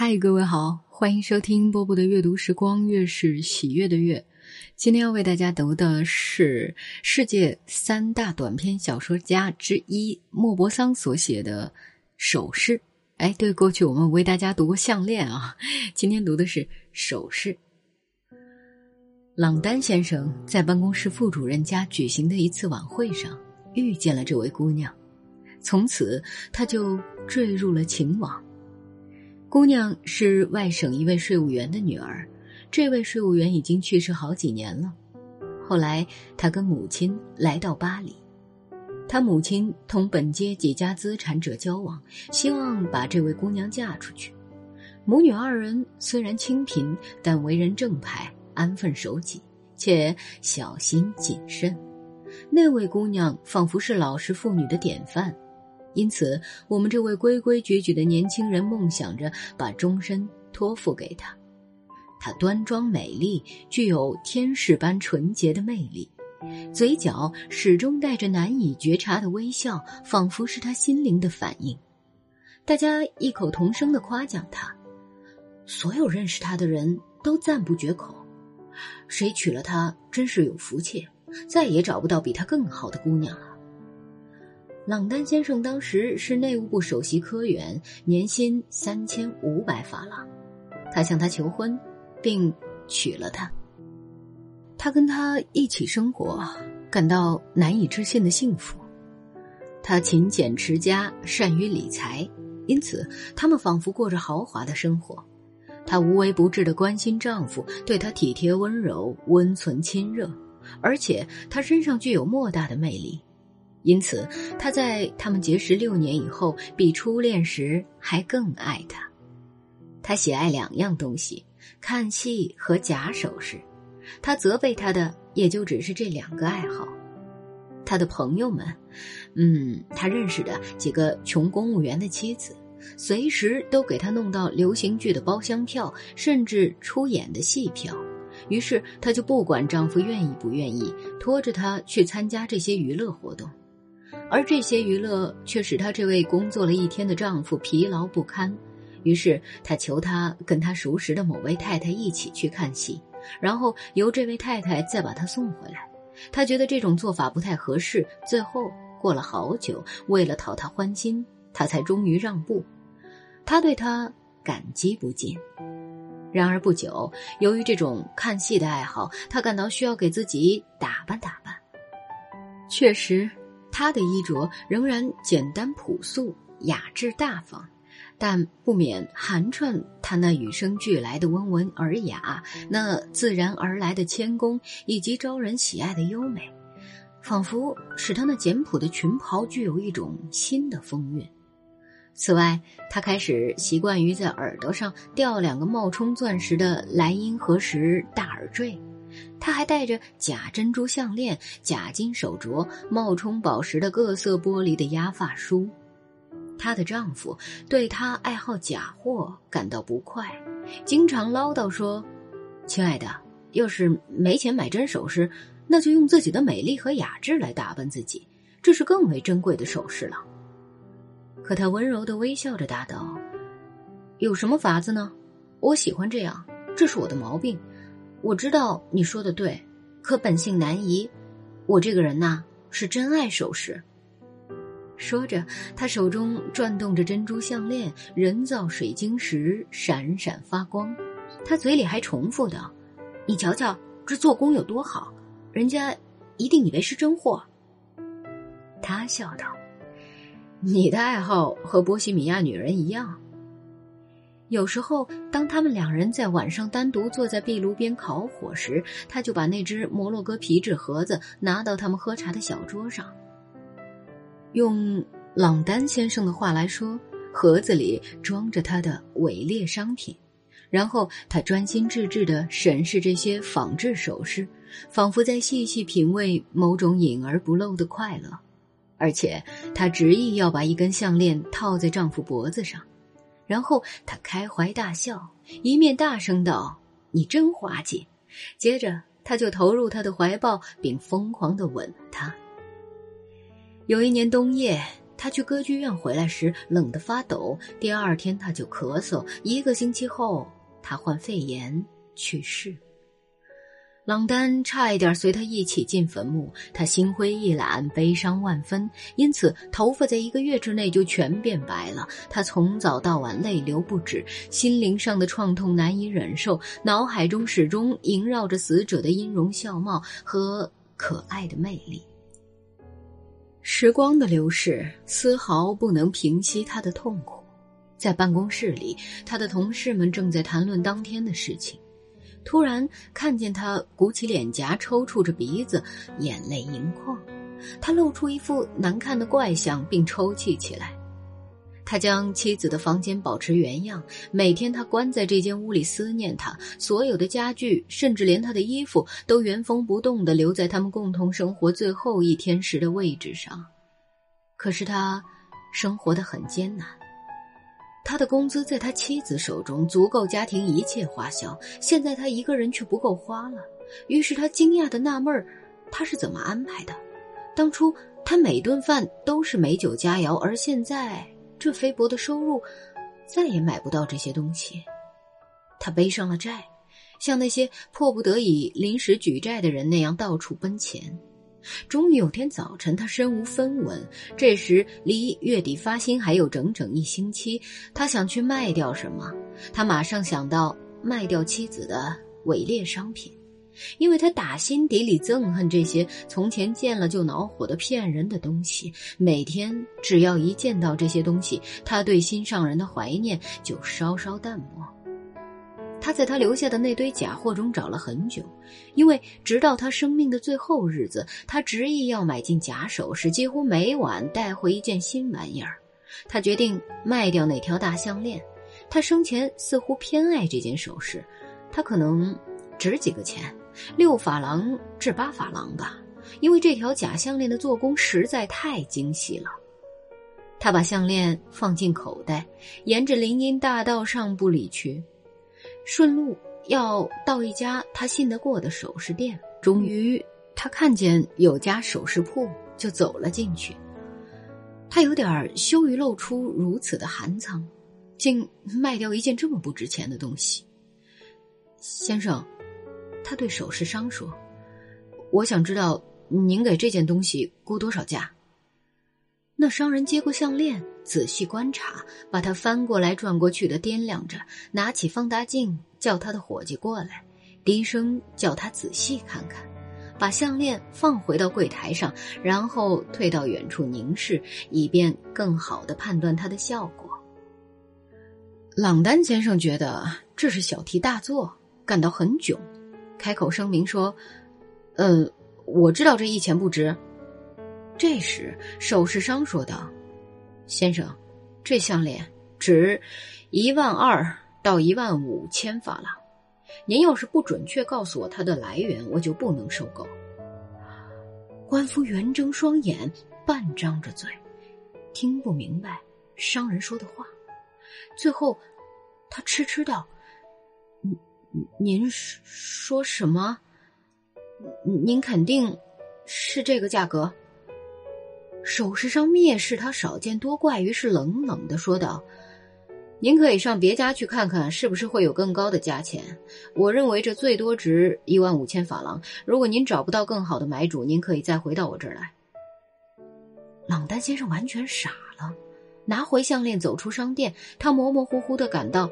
嗨，各位好，欢迎收听波波的阅读时光，月是喜悦的月。今天要为大家读的是世界三大短篇小说家之一莫泊桑所写的首饰。哎，对，过去我们为大家读过项链啊，今天读的是首饰。朗丹先生在办公室副主任家举行的一次晚会上遇见了这位姑娘，从此他就坠入了情网。姑娘是外省一位税务员的女儿，这位税务员已经去世好几年了。后来，她跟母亲来到巴黎，她母亲同本街几家资产者交往，希望把这位姑娘嫁出去。母女二人虽然清贫，但为人正派、安分守己，且小心谨慎。那位姑娘仿佛是老实妇女的典范。因此，我们这位规规矩矩的年轻人梦想着把终身托付给她。她端庄美丽，具有天使般纯洁的魅力，嘴角始终带着难以觉察的微笑，仿佛是她心灵的反应。大家异口同声的夸奖她，所有认识她的人都赞不绝口。谁娶了她，真是有福气，再也找不到比她更好的姑娘了。朗丹先生当时是内务部首席科员，年薪三千五百法郎。他向她求婚，并娶了她。他跟她一起生活，感到难以置信的幸福。他勤俭持家，善于理财，因此他们仿佛过着豪华的生活。她无微不至的关心丈夫，对他体贴温柔、温存亲热，而且他身上具有莫大的魅力。因此，他在他们结识六年以后，比初恋时还更爱她。他喜爱两样东西：看戏和假首饰。他责备他的也就只是这两个爱好。他的朋友们，嗯，他认识的几个穷公务员的妻子，随时都给他弄到流行剧的包厢票，甚至出演的戏票。于是，他就不管丈夫愿意不愿意，拖着他去参加这些娱乐活动。而这些娱乐却使她这位工作了一天的丈夫疲劳不堪，于是她求他跟她熟识的某位太太一起去看戏，然后由这位太太再把她送回来。她觉得这种做法不太合适，最后过了好久，为了讨她欢心，她才终于让步。他对她感激不尽。然而不久，由于这种看戏的爱好，他感到需要给自己打扮打扮。确实。她的衣着仍然简单朴素、雅致大方，但不免寒碜她那与生俱来的温文尔雅、那自然而来的谦恭以及招人喜爱的优美，仿佛使她那简朴的裙袍具有一种新的风韵。此外，她开始习惯于在耳朵上吊两个冒充钻石的莱茵河石大耳坠。她还戴着假珍珠项链、假金手镯、冒充宝石的各色玻璃的压发梳。她的丈夫对她爱好假货感到不快，经常唠叨说：“亲爱的，要是没钱买真首饰，那就用自己的美丽和雅致来打扮自己，这是更为珍贵的首饰了。”可她温柔的微笑着答道：“有什么法子呢？我喜欢这样，这是我的毛病。”我知道你说的对，可本性难移。我这个人呐，是真爱首饰。说着，他手中转动着珍珠项链，人造水晶石闪闪发光。他嘴里还重复道：“你瞧瞧，这做工有多好，人家一定以为是真货。”他笑道：“你的爱好和波西米亚女人一样。”有时候，当他们两人在晚上单独坐在壁炉边烤火时，他就把那只摩洛哥皮质盒子拿到他们喝茶的小桌上。用朗丹先生的话来说，盒子里装着他的伪劣商品。然后他专心致志地审视这些仿制首饰，仿佛在细细品味某种隐而不露的快乐。而且，他执意要把一根项链套在丈夫脖子上。然后他开怀大笑，一面大声道：“你真滑稽！”接着他就投入他的怀抱，并疯狂的吻他。有一年冬夜，他去歌剧院回来时冷得发抖，第二天他就咳嗽，一个星期后他患肺炎去世。朗丹差一点随他一起进坟墓，他心灰意懒，悲伤万分，因此头发在一个月之内就全变白了。他从早到晚泪流不止，心灵上的创痛难以忍受，脑海中始终萦绕着死者的音容笑貌和可爱的魅力。时光的流逝丝毫不能平息他的痛苦，在办公室里，他的同事们正在谈论当天的事情。突然看见他鼓起脸颊，抽搐着鼻子，眼泪盈眶，他露出一副难看的怪相，并抽泣起来。他将妻子的房间保持原样，每天他关在这间屋里思念她，所有的家具，甚至连他的衣服，都原封不动地留在他们共同生活最后一天时的位置上。可是他生活的很艰难。他的工资在他妻子手中足够家庭一切花销，现在他一个人却不够花了。于是他惊讶的纳闷儿，他是怎么安排的？当初他每顿饭都是美酒佳肴，而现在这菲薄的收入，再也买不到这些东西。他背上了债，像那些迫不得已临时举债的人那样到处奔钱。终于有天早晨，他身无分文。这时离月底发薪还有整整一星期，他想去卖掉什么？他马上想到卖掉妻子的伪劣商品，因为他打心底里憎恨这些从前见了就恼火的骗人的东西。每天只要一见到这些东西，他对心上人的怀念就稍稍淡漠。他在他留下的那堆假货中找了很久，因为直到他生命的最后日子，他执意要买进假首饰，几乎每晚带回一件新玩意儿。他决定卖掉那条大项链，他生前似乎偏爱这件首饰，它可能值几个钱，六法郎至八法郎吧，因为这条假项链的做工实在太精细了。他把项链放进口袋，沿着林荫大道上不离去。顺路要到一家他信得过的首饰店，终于他看见有家首饰铺，就走了进去。他有点羞于露出如此的寒仓，竟卖掉一件这么不值钱的东西。先生，他对首饰商说：“我想知道您给这件东西估多少价。”那商人接过项链，仔细观察，把它翻过来转过去的掂量着，拿起放大镜，叫他的伙计过来，低声叫他仔细看看，把项链放回到柜台上，然后退到远处凝视，以便更好的判断它的效果。朗丹先生觉得这是小题大做，感到很囧，开口声明说：“嗯，我知道这一钱不值。”这时，首饰商说道：“先生，这项链值一万二到一万五千法郎。您要是不准确告诉我它的来源，我就不能收购。”官夫圆睁双眼，半张着嘴，听不明白商人说的话。最后，他痴痴道：“您您说什么？您肯定是这个价格？”首饰商蔑视他少见多怪，于是冷冷的说道：“您可以上别家去看看，是不是会有更高的价钱？我认为这最多值一万五千法郎。如果您找不到更好的买主，您可以再回到我这儿来。”朗丹先生完全傻了，拿回项链，走出商店。他模模糊糊的感到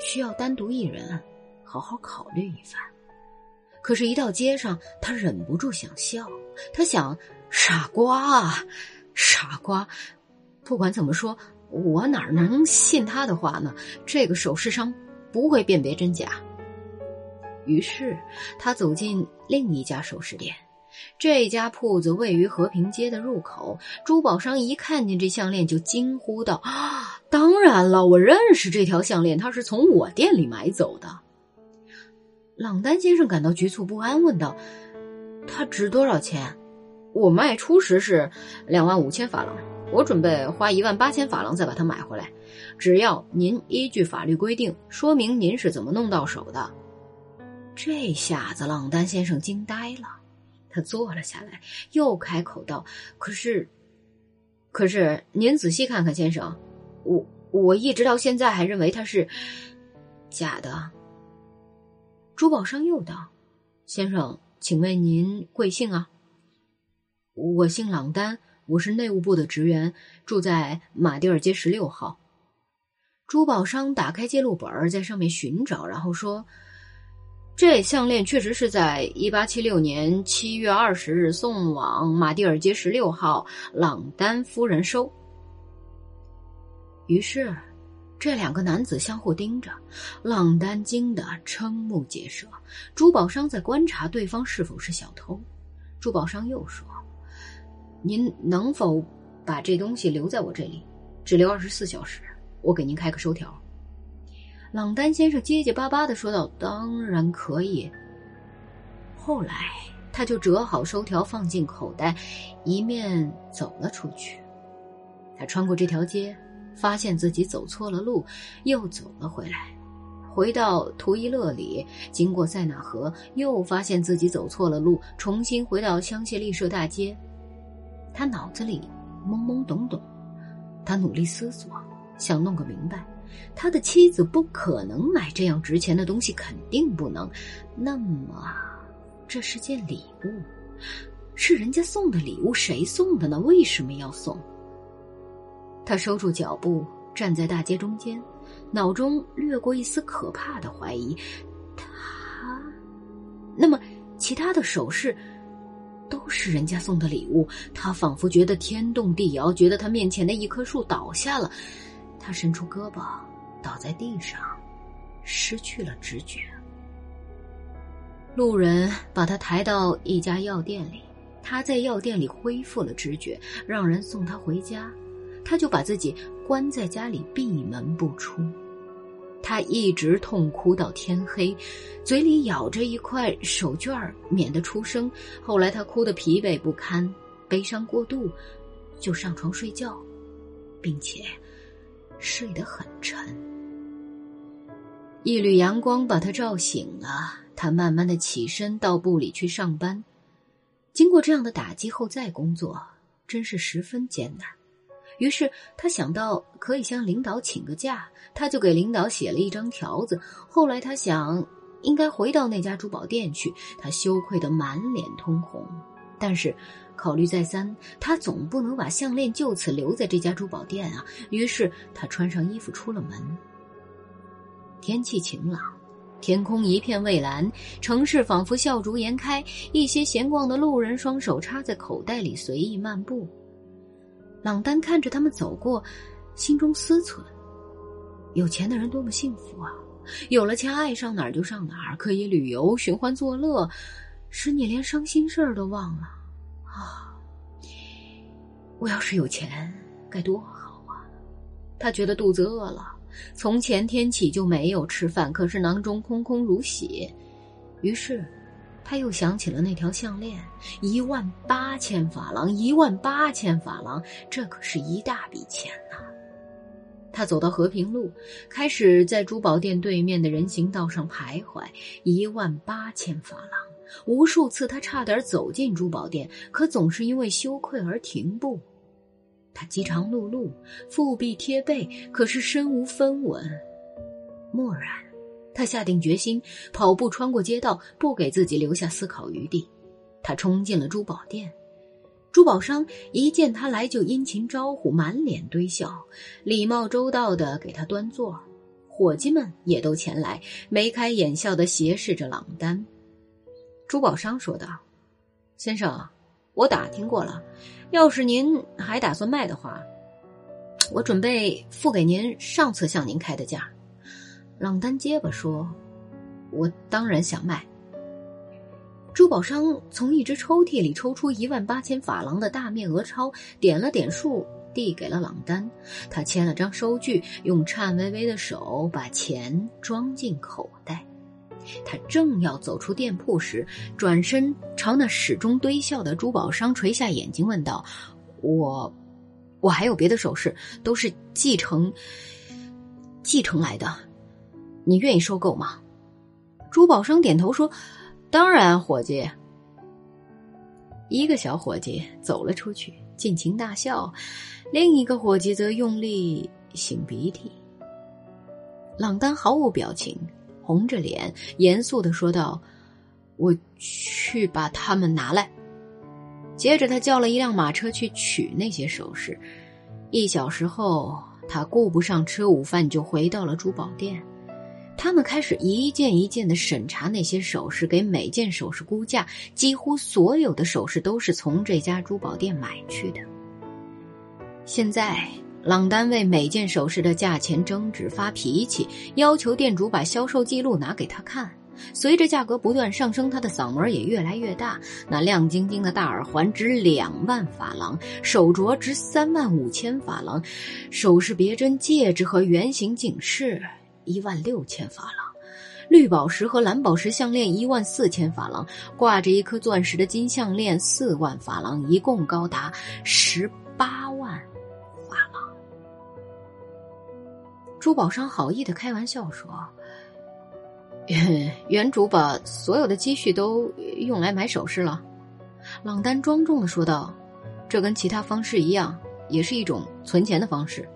需要单独一人好好考虑一番。可是，一到街上，他忍不住想笑。他想。傻瓜，傻瓜！不管怎么说，我哪能信他的话呢？这个首饰商不会辨别真假。于是他走进另一家首饰店，这家铺子位于和平街的入口。珠宝商一看见这项链，就惊呼道：“啊，当然了，我认识这条项链，它是从我店里买走的。”朗丹先生感到局促不安，问道：“它值多少钱？”我卖出时是两万五千法郎，我准备花一万八千法郎再把它买回来，只要您依据法律规定说明您是怎么弄到手的。这下子朗丹先生惊呆了，他坐了下来，又开口道：“可是，可是您仔细看看，先生，我我一直到现在还认为它是假的。珠宝商又道：“先生，请问您贵姓啊？”“我姓朗丹，我是内务部的职员，住在马蒂尔街十六号。”珠宝商打开记录本，在上面寻找，然后说：“这项链确实是在一八七六年七月二十日送往马蒂尔街十六号朗丹夫人收。”于是。这两个男子相互盯着，朗丹惊得瞠目结舌。珠宝商在观察对方是否是小偷。珠宝商又说：“您能否把这东西留在我这里，只留二十四小时？我给您开个收条。”朗丹先生结结巴巴的说道：“当然可以。”后来，他就折好收条放进口袋，一面走了出去。他穿过这条街。发现自己走错了路，又走了回来，回到图伊勒里，经过塞纳河，又发现自己走错了路，重新回到香榭丽舍大街。他脑子里懵懵懂懂，他努力思索，想弄个明白。他的妻子不可能买这样值钱的东西，肯定不能。那么，这是件礼物，是人家送的礼物，谁送的呢？为什么要送？他收住脚步，站在大街中间，脑中掠过一丝可怕的怀疑：他，那么其他的首饰都是人家送的礼物。他仿佛觉得天动地摇，觉得他面前的一棵树倒下了。他伸出胳膊，倒在地上，失去了知觉。路人把他抬到一家药店里，他在药店里恢复了知觉，让人送他回家。他就把自己关在家里，闭门不出。他一直痛哭到天黑，嘴里咬着一块手绢免得出声。后来他哭得疲惫不堪，悲伤过度，就上床睡觉，并且睡得很沉。一缕阳光把他照醒了，他慢慢的起身到部里去上班。经过这样的打击后再工作，真是十分艰难。于是他想到可以向领导请个假，他就给领导写了一张条子。后来他想，应该回到那家珠宝店去。他羞愧得满脸通红，但是考虑再三，他总不能把项链就此留在这家珠宝店啊。于是他穿上衣服出了门。天气晴朗，天空一片蔚蓝，城市仿佛笑逐颜开。一些闲逛的路人双手插在口袋里，随意漫步。朗丹看着他们走过，心中思忖：有钱的人多么幸福啊！有了钱，爱上哪儿就上哪儿，可以旅游、寻欢作乐，使你连伤心事儿都忘了啊！我要是有钱，该多好啊！他觉得肚子饿了，从前天起就没有吃饭，可是囊中空空如洗，于是。他又想起了那条项链，一万八千法郎，一万八千法郎，这可是一大笔钱呐！他走到和平路，开始在珠宝店对面的人行道上徘徊。一万八千法郎，无数次他差点走进珠宝店，可总是因为羞愧而停步。他饥肠辘辘，腹壁贴背，可是身无分文。蓦然。他下定决心，跑步穿过街道，不给自己留下思考余地。他冲进了珠宝店，珠宝商一见他来就殷勤招呼，满脸堆笑，礼貌周到的给他端座。伙计们也都前来，眉开眼笑的斜视着朗丹。珠宝商说道：“先生，我打听过了，要是您还打算卖的话，我准备付给您上次向您开的价。”朗丹结巴说：“我当然想卖。”珠宝商从一只抽屉里抽出一万八千法郎的大面额钞，点了点数，递给了朗丹。他签了张收据，用颤巍巍的手把钱装进口袋。他正要走出店铺时，转身朝那始终堆笑的珠宝商垂下眼睛，问道：“我，我还有别的首饰，都是继承继承来的。”你愿意收购吗？珠宝商点头说：“当然，伙计。”一个小伙计走了出去，尽情大笑，另一个伙计则用力擤鼻涕。朗丹毫无表情，红着脸，严肃的说道：“我去把他们拿来。”接着，他叫了一辆马车去取那些首饰。一小时后，他顾不上吃午饭，就回到了珠宝店。他们开始一件一件的审查那些首饰，给每件首饰估价。几乎所有的首饰都是从这家珠宝店买去的。现在，朗丹为每件首饰的价钱争执、发脾气，要求店主把销售记录拿给他看。随着价格不断上升，他的嗓门也越来越大。那亮晶晶的大耳环值两万法郎，手镯值三万五千法郎，首饰别针、戒指和圆形颈饰。一万六千法郎，绿宝石和蓝宝石项链一万四千法郎，挂着一颗钻石的金项链四万法郎，一共高达十八万法郎。珠宝商好意的开玩笑说：“ 原主把所有的积蓄都用来买首饰了。”朗丹庄重的说道：“这跟其他方式一样，也是一种存钱的方式。”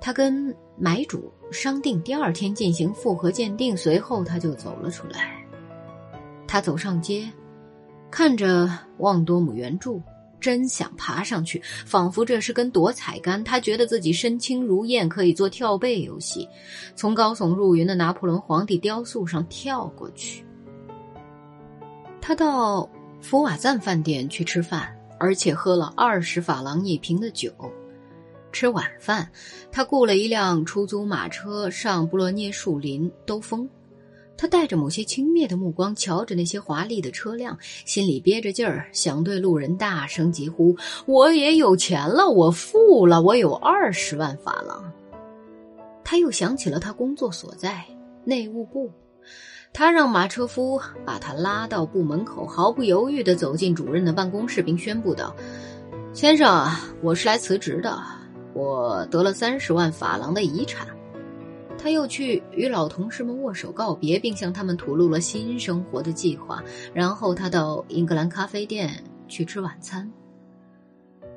他跟买主商定第二天进行复核鉴定，随后他就走了出来。他走上街，看着旺多姆圆柱，真想爬上去，仿佛这是根夺彩杆。他觉得自己身轻如燕，可以做跳背游戏，从高耸入云的拿破仑皇帝雕塑上跳过去。他到福瓦赞饭店去吃饭，而且喝了二十法郎一瓶的酒。吃晚饭，他雇了一辆出租马车上布洛涅树林兜风。他带着某些轻蔑的目光瞧着那些华丽的车辆，心里憋着劲儿，想对路人大声疾呼：“我也有钱了，我富了，我有二十万法郎。”他又想起了他工作所在内务部，他让马车夫把他拉到部门口，毫不犹豫地走进主任的办公室，并宣布道：“先生，我是来辞职的。”我得了三十万法郎的遗产，他又去与老同事们握手告别，并向他们吐露了新生活的计划。然后他到英格兰咖啡店去吃晚餐。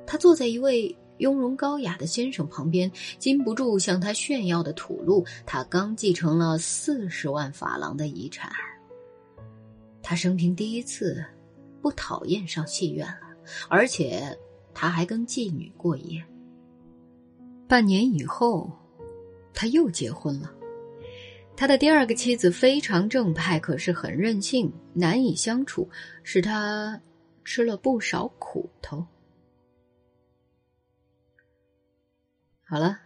他坐在一位雍容高雅的先生旁边，禁不住向他炫耀的吐露他刚继承了四十万法郎的遗产。他生平第一次不讨厌上戏院了，而且他还跟妓女过夜。半年以后，他又结婚了。他的第二个妻子非常正派，可是很任性，难以相处，使他吃了不少苦头。好了，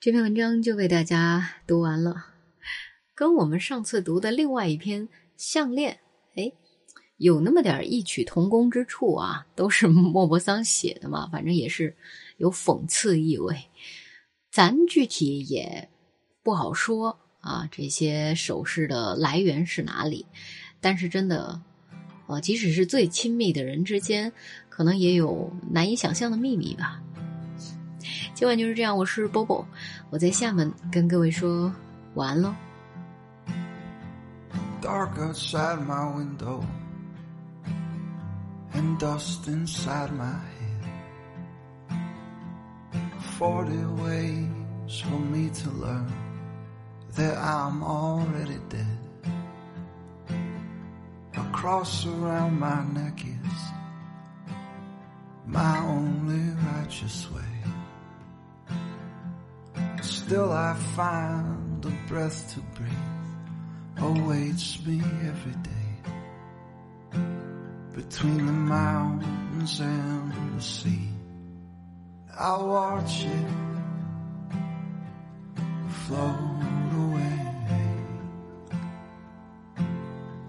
这篇文章就为大家读完了，跟我们上次读的另外一篇《项链》，哎，有那么点异曲同工之处啊，都是 莫泊桑写的嘛，反正也是。有讽刺意味，咱具体也不好说啊。这些首饰的来源是哪里？但是真的，呃，即使是最亲密的人之间，可能也有难以想象的秘密吧。今晚就是这样，我是波波，我在厦门跟各位说晚安喽。Forty ways for me to learn that I'm already dead. A cross around my neck is my only righteous way. Still, I find a breath to breathe awaits me every day between the mountains and the sea. I watch it float away.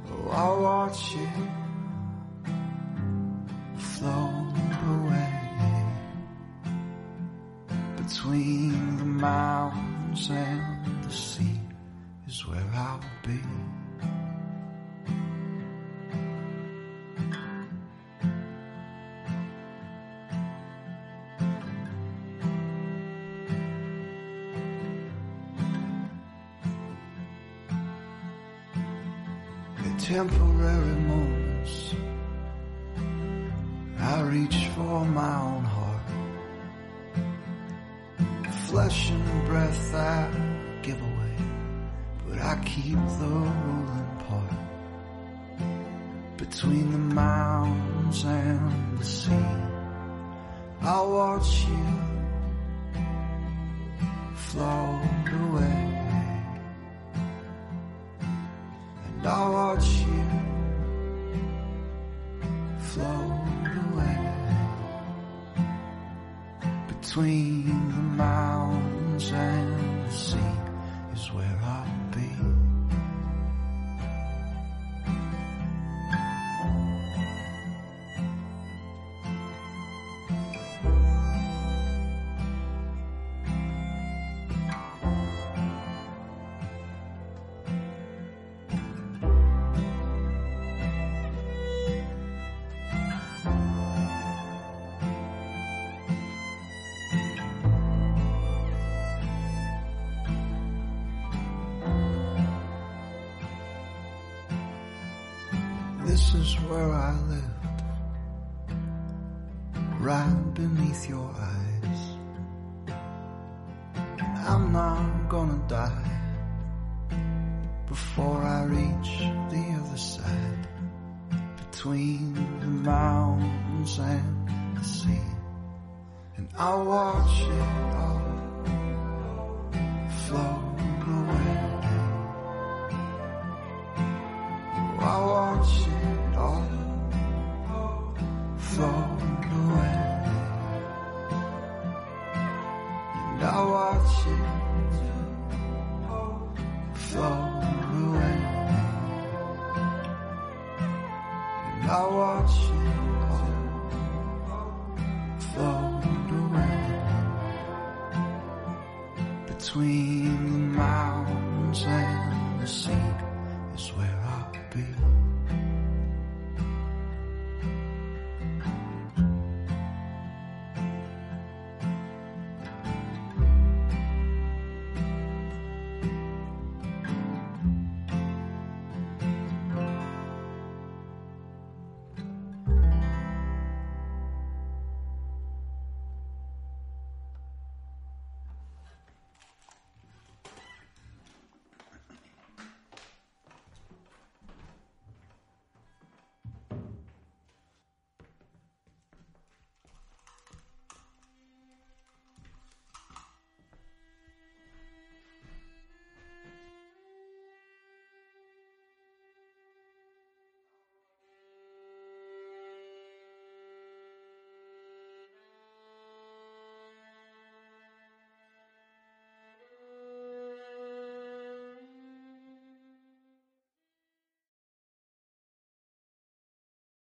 Oh, I watch it float away between the mountains and the sea is where I'll be. Temporary moments I reach for my own heart. Flesh and breath I give away, but I keep the ruling part. Between the mountains and the sea, I'll watch you float away. And I'll watch you swing. This is where I lived, right beneath your eyes. I'm not gonna die before I reach the other side. Between the mountains and the sea, and I'll watch it all I watch it float